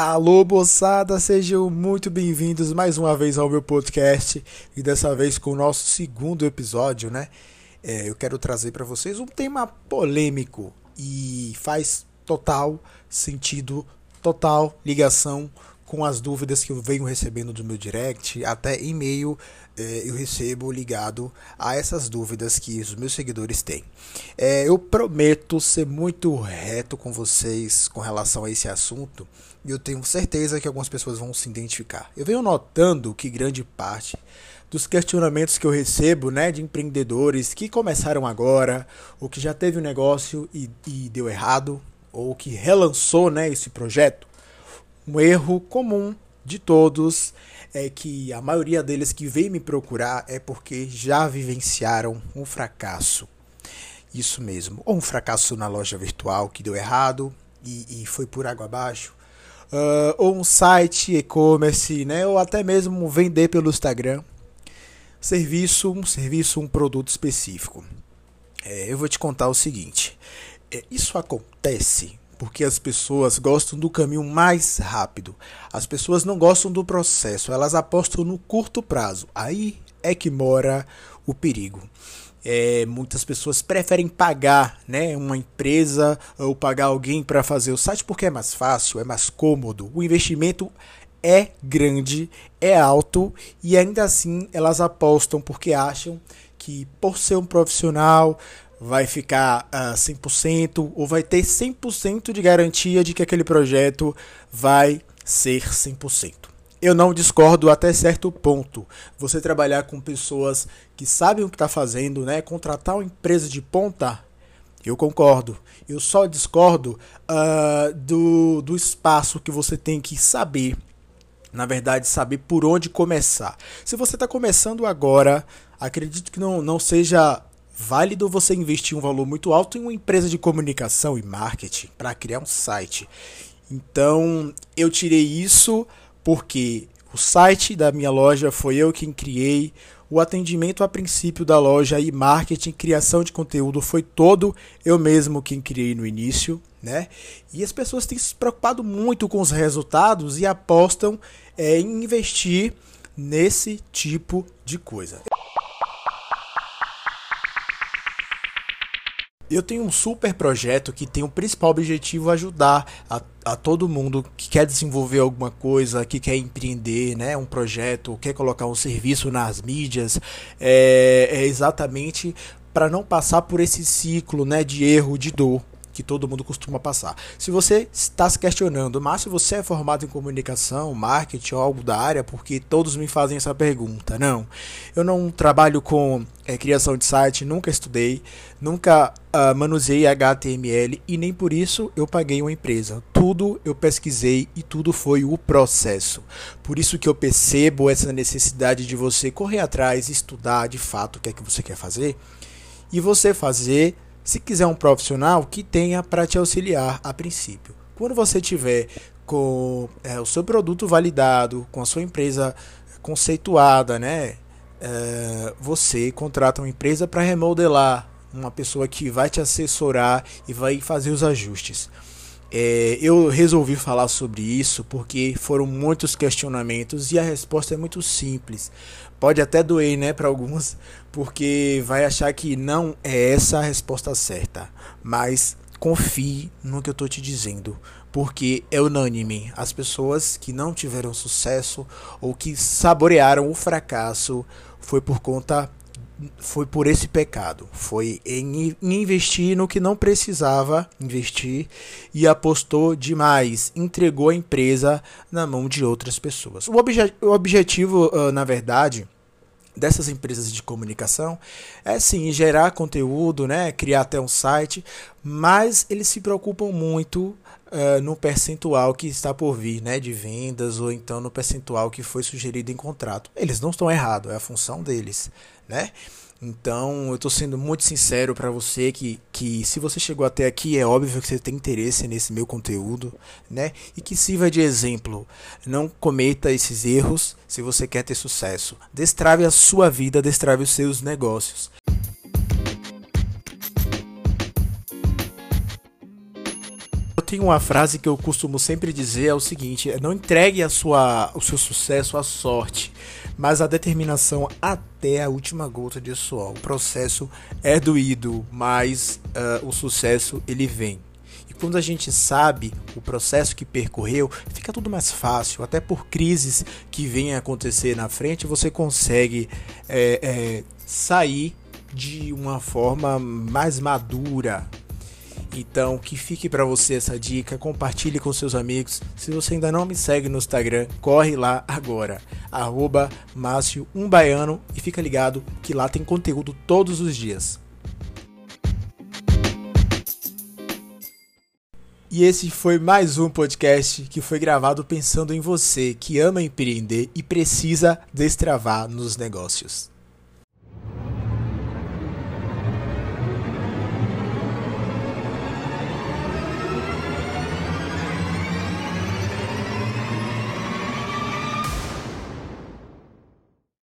Alô, moçada, sejam muito bem-vindos mais uma vez ao meu podcast e dessa vez com o nosso segundo episódio, né? É, eu quero trazer para vocês um tema polêmico e faz total sentido, total ligação com as dúvidas que eu venho recebendo do meu direct, até e-mail eh, eu recebo ligado a essas dúvidas que os meus seguidores têm. Eh, eu prometo ser muito reto com vocês com relação a esse assunto e eu tenho certeza que algumas pessoas vão se identificar. Eu venho notando que grande parte dos questionamentos que eu recebo né, de empreendedores que começaram agora, ou que já teve um negócio e, e deu errado, ou que relançou né, esse projeto, um erro comum de todos é que a maioria deles que vem me procurar é porque já vivenciaram um fracasso. Isso mesmo, ou um fracasso na loja virtual que deu errado e, e foi por água abaixo, uh, ou um site e-commerce, né, ou até mesmo vender pelo Instagram, serviço, um serviço, um produto específico. É, eu vou te contar o seguinte: é, isso acontece porque as pessoas gostam do caminho mais rápido. As pessoas não gostam do processo, elas apostam no curto prazo. Aí é que mora o perigo. É, muitas pessoas preferem pagar né, uma empresa ou pagar alguém para fazer o site porque é mais fácil, é mais cômodo. O investimento é grande, é alto e ainda assim elas apostam porque acham que por ser um profissional vai ficar uh, ah, 100% ou vai ter 100% de garantia de que aquele projeto vai ser 100%. Eu não discordo até certo ponto. Você trabalhar com pessoas que sabem o que está fazendo, né? contratar uma empresa de ponta, eu concordo. Eu só discordo uh, do, do espaço que você tem que saber. Na verdade, saber por onde começar. Se você está começando agora, acredito que não, não seja válido você investir um valor muito alto em uma empresa de comunicação e marketing para criar um site. Então, eu tirei isso porque o site da minha loja foi eu quem criei, o atendimento a princípio da loja e marketing, criação de conteúdo foi todo eu mesmo quem criei no início, né? E as pessoas têm se preocupado muito com os resultados e apostam é, em investir nesse tipo de coisa. Eu tenho um super projeto que tem o principal objetivo ajudar a, a todo mundo que quer desenvolver alguma coisa, que quer empreender, né, um projeto, quer colocar um serviço nas mídias, é, é exatamente para não passar por esse ciclo, né, de erro, de dor que todo mundo costuma passar. Se você está se questionando, mas se você é formado em comunicação, marketing ou algo da área, porque todos me fazem essa pergunta. Não, eu não trabalho com é, criação de site, nunca estudei, nunca uh, manuseei HTML e nem por isso eu paguei uma empresa. Tudo eu pesquisei e tudo foi o processo. Por isso que eu percebo essa necessidade de você correr atrás, estudar de fato o que é que você quer fazer e você fazer se quiser um profissional que tenha para te auxiliar a princípio. Quando você tiver com é, o seu produto validado, com a sua empresa conceituada, né? É, você contrata uma empresa para remodelar, uma pessoa que vai te assessorar e vai fazer os ajustes. É, eu resolvi falar sobre isso porque foram muitos questionamentos e a resposta é muito simples. Pode até doer, né, para alguns, porque vai achar que não é essa a resposta certa. Mas confie no que eu estou te dizendo, porque é unânime. As pessoas que não tiveram sucesso ou que saborearam o fracasso foi por conta foi por esse pecado. Foi em, investir no que não precisava investir e apostou demais. Entregou a empresa na mão de outras pessoas. O, obje, o objetivo, uh, na verdade, dessas empresas de comunicação é sim gerar conteúdo, né, criar até um site, mas eles se preocupam muito uh, no percentual que está por vir, né, de vendas ou então no percentual que foi sugerido em contrato. Eles não estão errados, é a função deles, né? Então, eu estou sendo muito sincero para você que, que se você chegou até aqui, é óbvio que você tem interesse nesse meu conteúdo, né? E que sirva de exemplo. Não cometa esses erros se você quer ter sucesso. Destrave a sua vida, destrave os seus negócios. tenho uma frase que eu costumo sempre dizer é o seguinte: não entregue a sua, o seu sucesso à sorte, mas à determinação até a última gota de suor. O processo é doído, mas uh, o sucesso ele vem. E quando a gente sabe o processo que percorreu, fica tudo mais fácil. Até por crises que venham a acontecer na frente, você consegue é, é, sair de uma forma mais madura, então, que fique para você essa dica, compartilhe com seus amigos. Se você ainda não me segue no Instagram, corre lá agora, arroba Márcio um Baiano e fica ligado que lá tem conteúdo todos os dias. E esse foi mais um podcast que foi gravado pensando em você que ama empreender e precisa destravar nos negócios.